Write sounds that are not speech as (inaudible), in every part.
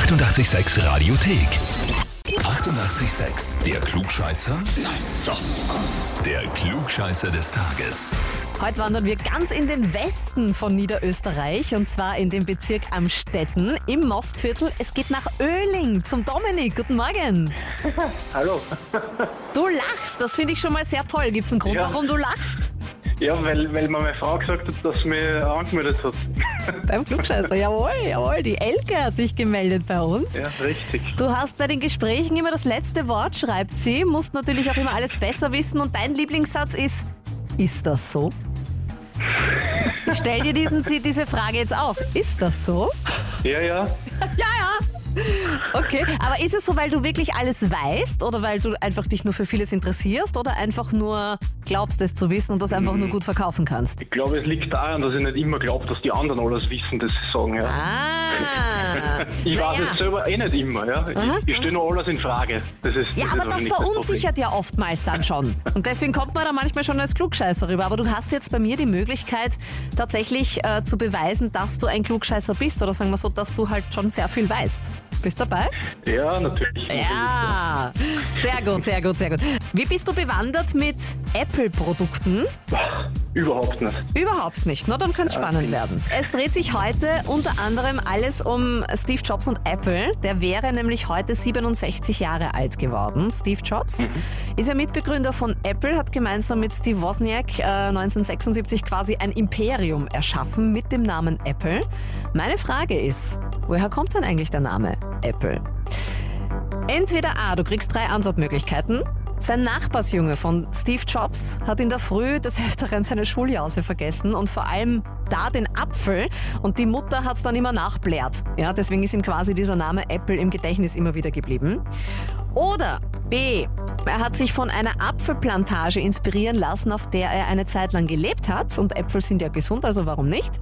886 Radiothek. 88,6. Der Klugscheißer? Nein, doch. Der Klugscheißer des Tages. Heute wandern wir ganz in den Westen von Niederösterreich und zwar in den Bezirk Amstetten im Mostviertel. Es geht nach Öhling zum Dominik. Guten Morgen. (laughs) Hallo. Du lachst, das finde ich schon mal sehr toll. Gibt es einen Grund, Ja. warum du lachst? Ja, weil, weil mir meine Frau gesagt hat, dass sie mich angemeldet hat. Beim Klugscheißer, jawohl, jawohl. Die Elke hat sich gemeldet bei uns. Ja, richtig. Du hast bei den Gesprächen immer das letzte Wort, schreibt sie. Musst natürlich auch immer alles besser wissen und dein Lieblingssatz ist, ist das so? Ich stell dir diesen, diese Frage jetzt auch. Ist das so? Ja, ja. (laughs) Ja, ja. Okay, aber ist es so, weil du wirklich alles weißt oder weil du einfach dich nur für vieles interessierst oder einfach nur glaubst es zu wissen und das einfach nur gut verkaufen kannst? Ich glaube, es liegt daran, dass ich nicht immer glaube, dass die anderen alles wissen, das sie sagen. Ja. Ah. (laughs) Ich weiß naja. es selber eh nicht immer. Ja. Aha. Ich, ich stelle nur alles in Frage. Das ist, Ja, das aber ist das wahrscheinlich Problem. verunsichert ja oftmals dann schon. Und deswegen kommt man da manchmal schon als Klugscheißer rüber. Aber du hast jetzt bei mir die Möglichkeit, tatsächlich äh, zu beweisen, dass du ein Klugscheißer bist. Oder sagen wir so, dass du halt schon sehr viel weißt. Bist dabei? Ja, natürlich. Ja, sehr gut, sehr gut, sehr gut. Wie bist du bewandert mit Apple-Produkten? (laughs) Überhaupt nicht. Überhaupt nicht, na dann könnte es spannend werden. Es dreht sich heute unter anderem alles um Steve Jobs und Apple. Der wäre nämlich heute 67 Jahre alt geworden. Steve Jobs ist ja Mitbegründer von Apple, hat gemeinsam mit Steve Wozniak äh, 1976 quasi ein Imperium erschaffen mit dem Namen Apple. Meine Frage ist, woher kommt denn eigentlich der Name Apple? Entweder A, du kriegst drei Antwortmöglichkeiten. Sein Nachbarsjunge von Steve Jobs hat in der Früh des Öfteren seine Schuljause vergessen und vor allem da den Apfel und die Mutter hat's dann immer nachblärt. Ja, deswegen ist ihm quasi dieser Name Apple im Gedächtnis immer wieder geblieben. Oder B. Er hat sich von einer Apfelplantage inspirieren lassen, auf der er eine Zeit lang gelebt hat. Und Äpfel sind ja gesund, also warum nicht?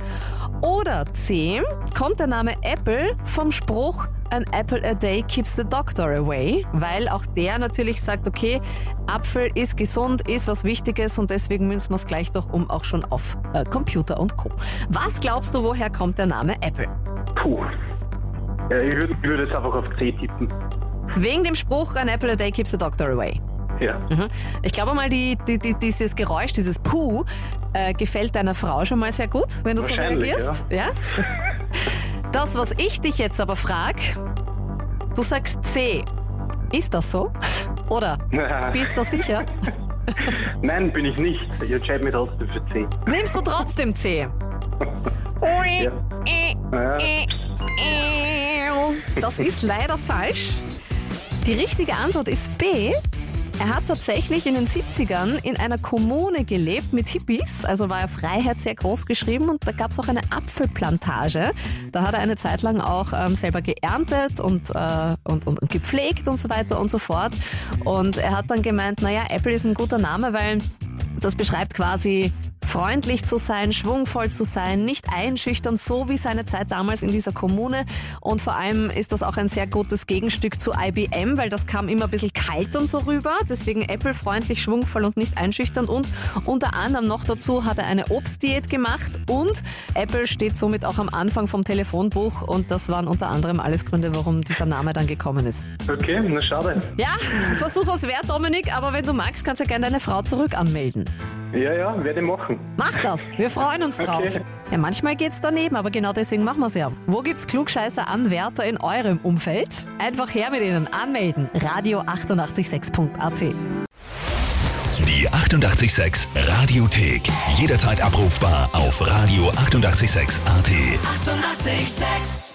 Oder C. Kommt der Name Apple vom Spruch An apple a day keeps the doctor away, weil auch der natürlich sagt, okay, Apfel ist gesund, ist was Wichtiges und deswegen münzen wir es gleich doch um auch schon auf äh, Computer und Co. Was glaubst du, woher kommt der Name Apple? Puh. Ja, ich würde würd jetzt einfach auf C tippen. Wegen dem Spruch An apple a day keeps the doctor away. Ja. Mhm. Ich glaube mal, die, die, die, dieses Geräusch, dieses Puh, äh, gefällt deiner Frau schon mal sehr gut, wenn du so reagierst. Ja? (laughs) Das, was ich dich jetzt aber frag, du sagst C. Ist das so? (laughs) Oder bist du sicher? (laughs) Nein, bin ich nicht. Ich entscheide mich trotzdem für C. Nimmst du trotzdem C? (laughs) Ja. Ja. Das ist leider falsch. Die richtige Antwort ist B. Er hat tatsächlich in den 70ern in einer Kommune gelebt mit Hippies, also war er Freiheit sehr groß geschrieben und da gab es auch eine Apfelplantage. Da hat er eine Zeit lang auch ähm, selber geerntet und, äh, und, und, und gepflegt und so weiter und so fort. Und er hat dann gemeint, naja, Apple ist ein guter Name, weil das beschreibt quasi freundlich zu sein, schwungvoll zu sein, nicht einschüchtern, so wie seine Zeit damals in dieser Kommune. Und vor allem ist das auch ein sehr gutes Gegenstück zu IBM, weil das kam immer ein bisschen kalt und so rüber. Deswegen Apple freundlich, schwungvoll und nicht einschüchternd. Und unter anderem noch dazu hat er eine Obstdiät gemacht und Apple steht somit auch am Anfang vom Telefonbuch. Und das waren unter anderem alles Gründe, warum dieser Name dann gekommen ist. Okay, na schade. Ja, Versuch es wert, Dominik, aber wenn du magst, kannst du gerne deine Frau zurück anmelden. Ja, ja, werde ich machen. Mach das, wir freuen uns drauf. Okay. Ja, manchmal geht's daneben, aber genau deswegen machen wir's ja. Wo gibt's Klugscheißer-Anwärter in eurem Umfeld? Einfach her mit ihnen, anmelden. Radio 886.at. Die 88,6 Radiothek. Jederzeit abrufbar auf radio886.at. 88,6. Eighty-eight, sex.